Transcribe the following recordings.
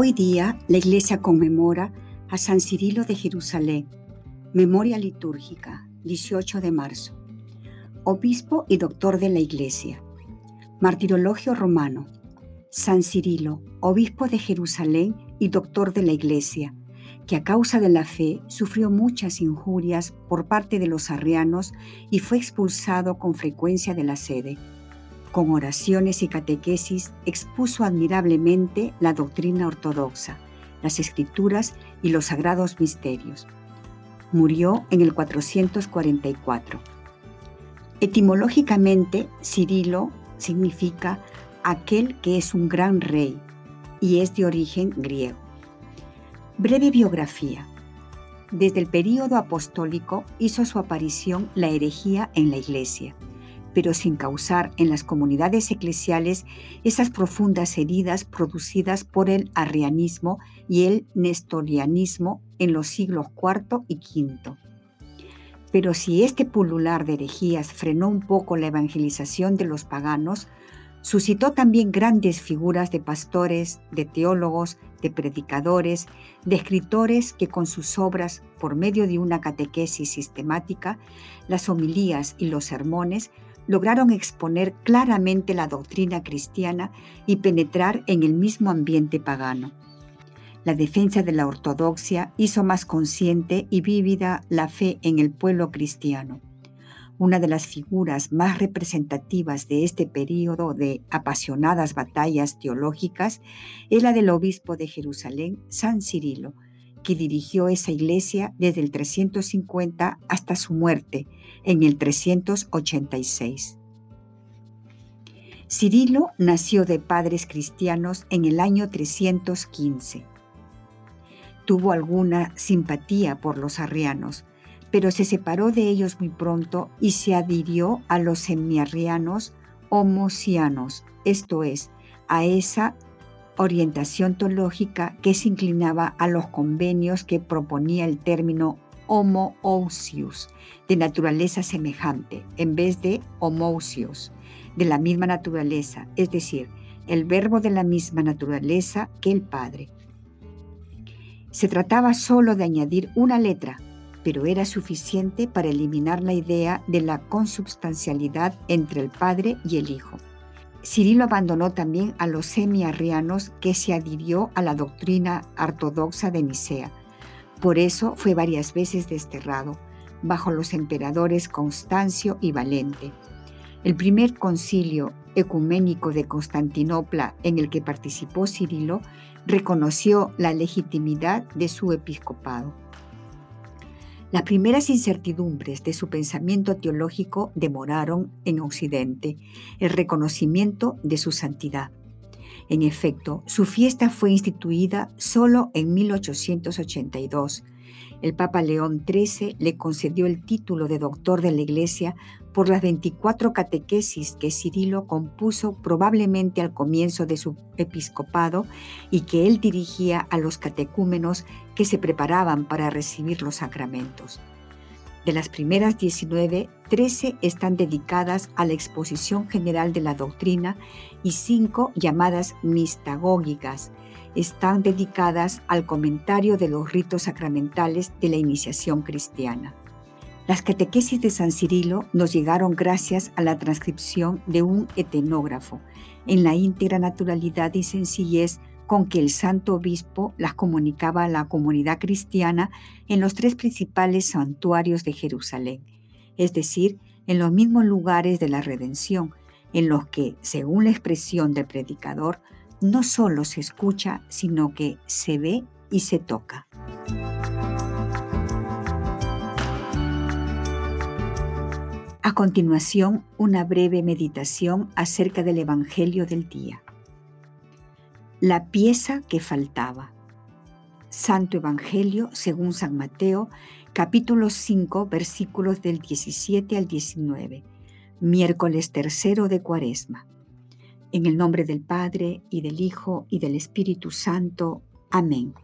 Hoy día la Iglesia conmemora a San Cirilo de Jerusalén, memoria litúrgica, 18 de marzo. Obispo y doctor de la Iglesia. Martirologio romano. San Cirilo, obispo de Jerusalén y doctor de la Iglesia, que a causa de la fe sufrió muchas injurias por parte de los arrianos y fue expulsado con frecuencia de la sede con oraciones y catequesis expuso admirablemente la doctrina ortodoxa, las escrituras y los sagrados misterios. Murió en el 444. Etimológicamente, Cirilo significa aquel que es un gran rey y es de origen griego. Breve biografía. Desde el período apostólico hizo su aparición la herejía en la Iglesia pero sin causar en las comunidades eclesiales esas profundas heridas producidas por el arrianismo y el nestorianismo en los siglos IV y V. Pero si este pulular de herejías frenó un poco la evangelización de los paganos, suscitó también grandes figuras de pastores, de teólogos, de predicadores, de escritores que con sus obras, por medio de una catequesis sistemática, las homilías y los sermones, lograron exponer claramente la doctrina cristiana y penetrar en el mismo ambiente pagano. La defensa de la ortodoxia hizo más consciente y vívida la fe en el pueblo cristiano. Una de las figuras más representativas de este periodo de apasionadas batallas teológicas es la del obispo de Jerusalén, San Cirilo, que dirigió esa iglesia desde el 350 hasta su muerte en el 386. Cirilo nació de padres cristianos en el año 315. Tuvo alguna simpatía por los arrianos, pero se separó de ellos muy pronto y se adhirió a los semiarrianos homosianos, esto es, a esa orientación teológica que se inclinaba a los convenios que proponía el término homoousius, de naturaleza semejante, en vez de homousios, de la misma naturaleza, es decir, el verbo de la misma naturaleza que el Padre. Se trataba solo de añadir una letra, pero era suficiente para eliminar la idea de la consubstancialidad entre el Padre y el Hijo. Cirilo abandonó también a los semiarrianos que se adhirió a la doctrina ortodoxa de Nicea. Por eso fue varias veces desterrado, bajo los emperadores Constancio y Valente. El primer concilio ecuménico de Constantinopla en el que participó Cirilo reconoció la legitimidad de su episcopado. Las primeras incertidumbres de su pensamiento teológico demoraron en Occidente el reconocimiento de su santidad. En efecto, su fiesta fue instituida solo en 1882. El Papa León XIII le concedió el título de doctor de la Iglesia por las 24 catequesis que Cirilo compuso probablemente al comienzo de su episcopado y que él dirigía a los catecúmenos que se preparaban para recibir los sacramentos. De las primeras 19, 13 están dedicadas a la exposición general de la doctrina y 5 llamadas mistagógicas están dedicadas al comentario de los ritos sacramentales de la iniciación cristiana. Las catequesis de San Cirilo nos llegaron gracias a la transcripción de un etenógrafo, en la íntegra naturalidad y sencillez con que el santo obispo las comunicaba a la comunidad cristiana en los tres principales santuarios de Jerusalén, es decir, en los mismos lugares de la redención, en los que, según la expresión del predicador, no solo se escucha, sino que se ve y se toca. A continuación, una breve meditación acerca del Evangelio del día. La pieza que faltaba. Santo Evangelio según San Mateo, capítulo 5, versículos del 17 al 19, miércoles tercero de Cuaresma. En el nombre del Padre, y del Hijo, y del Espíritu Santo. Amén.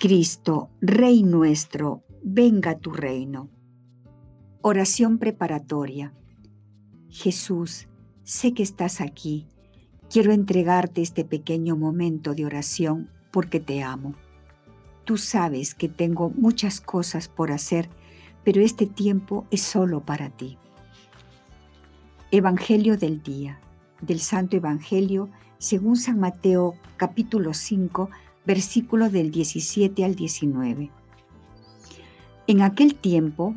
Cristo, Rey nuestro, venga tu reino. Oración preparatoria. Jesús, sé que estás aquí. Quiero entregarte este pequeño momento de oración porque te amo. Tú sabes que tengo muchas cosas por hacer, pero este tiempo es solo para ti. Evangelio del día, del Santo Evangelio según San Mateo capítulo 5, versículo del 17 al 19. En aquel tiempo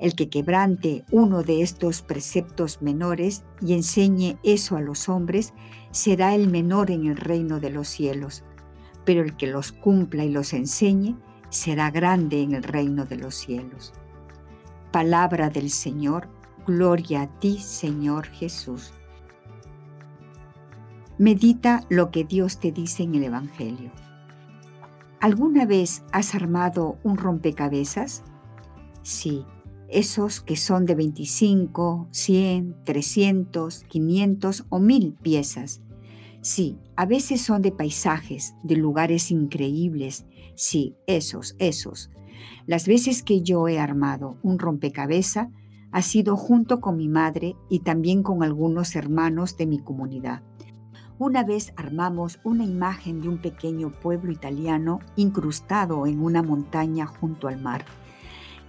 el que quebrante uno de estos preceptos menores y enseñe eso a los hombres, será el menor en el reino de los cielos, pero el que los cumpla y los enseñe, será grande en el reino de los cielos. Palabra del Señor, Gloria a ti, Señor Jesús. Medita lo que Dios te dice en el Evangelio. ¿Alguna vez has armado un rompecabezas? Sí, esos que son de 25, 100, 300, 500 o 1000 piezas. Sí, a veces son de paisajes, de lugares increíbles. Sí, esos, esos. Las veces que yo he armado un rompecabezas, ha sido junto con mi madre y también con algunos hermanos de mi comunidad. Una vez armamos una imagen de un pequeño pueblo italiano incrustado en una montaña junto al mar.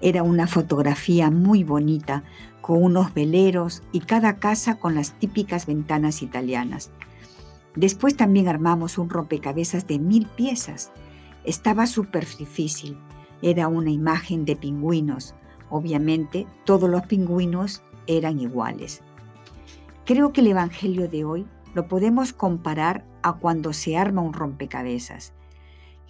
Era una fotografía muy bonita, con unos veleros y cada casa con las típicas ventanas italianas. Después también armamos un rompecabezas de mil piezas. Estaba súper difícil. Era una imagen de pingüinos, Obviamente, todos los pingüinos eran iguales. Creo que el Evangelio de hoy lo podemos comparar a cuando se arma un rompecabezas.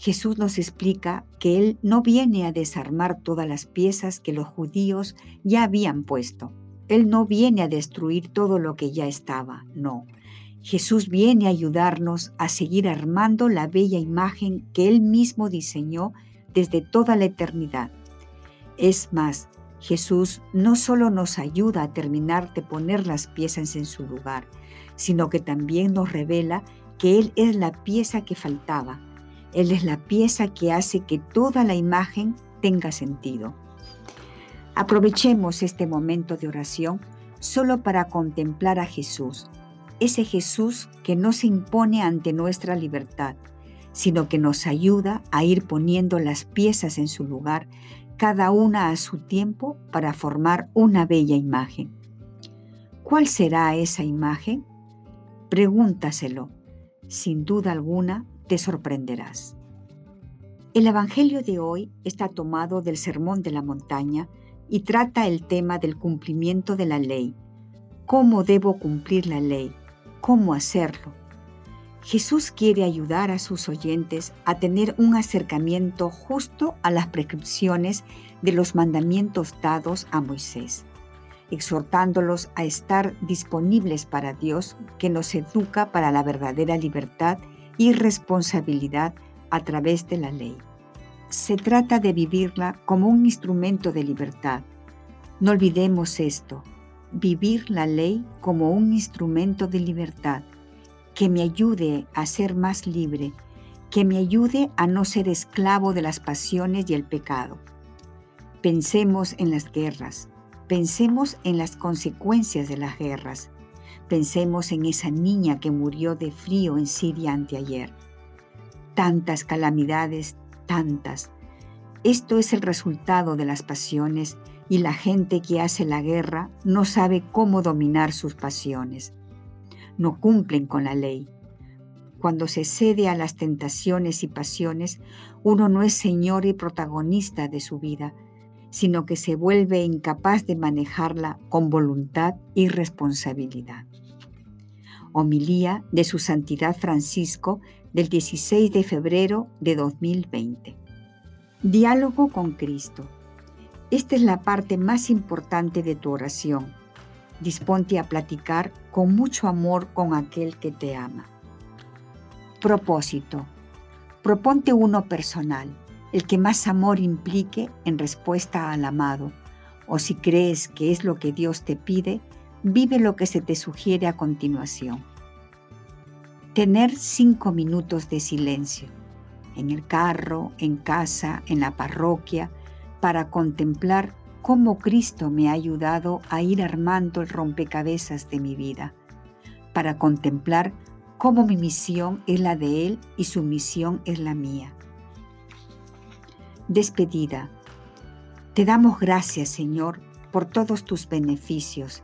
Jesús nos explica que Él no viene a desarmar todas las piezas que los judíos ya habían puesto. Él no viene a destruir todo lo que ya estaba, no. Jesús viene a ayudarnos a seguir armando la bella imagen que Él mismo diseñó desde toda la eternidad. Es más, Jesús no solo nos ayuda a terminar de poner las piezas en su lugar, sino que también nos revela que Él es la pieza que faltaba. Él es la pieza que hace que toda la imagen tenga sentido. Aprovechemos este momento de oración solo para contemplar a Jesús, ese Jesús que no se impone ante nuestra libertad, sino que nos ayuda a ir poniendo las piezas en su lugar cada una a su tiempo para formar una bella imagen. ¿Cuál será esa imagen? Pregúntaselo. Sin duda alguna te sorprenderás. El Evangelio de hoy está tomado del Sermón de la Montaña y trata el tema del cumplimiento de la ley. ¿Cómo debo cumplir la ley? ¿Cómo hacerlo? Jesús quiere ayudar a sus oyentes a tener un acercamiento justo a las prescripciones de los mandamientos dados a Moisés, exhortándolos a estar disponibles para Dios que nos educa para la verdadera libertad y responsabilidad a través de la ley. Se trata de vivirla como un instrumento de libertad. No olvidemos esto, vivir la ley como un instrumento de libertad que me ayude a ser más libre, que me ayude a no ser esclavo de las pasiones y el pecado. Pensemos en las guerras, pensemos en las consecuencias de las guerras, pensemos en esa niña que murió de frío en Siria anteayer. Tantas calamidades, tantas. Esto es el resultado de las pasiones y la gente que hace la guerra no sabe cómo dominar sus pasiones no cumplen con la ley. Cuando se cede a las tentaciones y pasiones, uno no es señor y protagonista de su vida. sino que se vuelve incapaz de manejarla con voluntad y responsabilidad. Homilía de Su Santidad Francisco del 16 de febrero de 2020. Diálogo con Cristo. Esta es la parte más importante de tu oración. Disponte a platicar con mucho amor con aquel que te ama. Propósito. Proponte uno personal, el que más amor implique en respuesta al amado, o si crees que es lo que Dios te pide, vive lo que se te sugiere a continuación. Tener cinco minutos de silencio, en el carro, en casa, en la parroquia, para contemplar cómo Cristo me ha ayudado a ir armando el rompecabezas de mi vida, para contemplar cómo mi misión es la de Él y su misión es la mía. Despedida. Te damos gracias, Señor, por todos tus beneficios,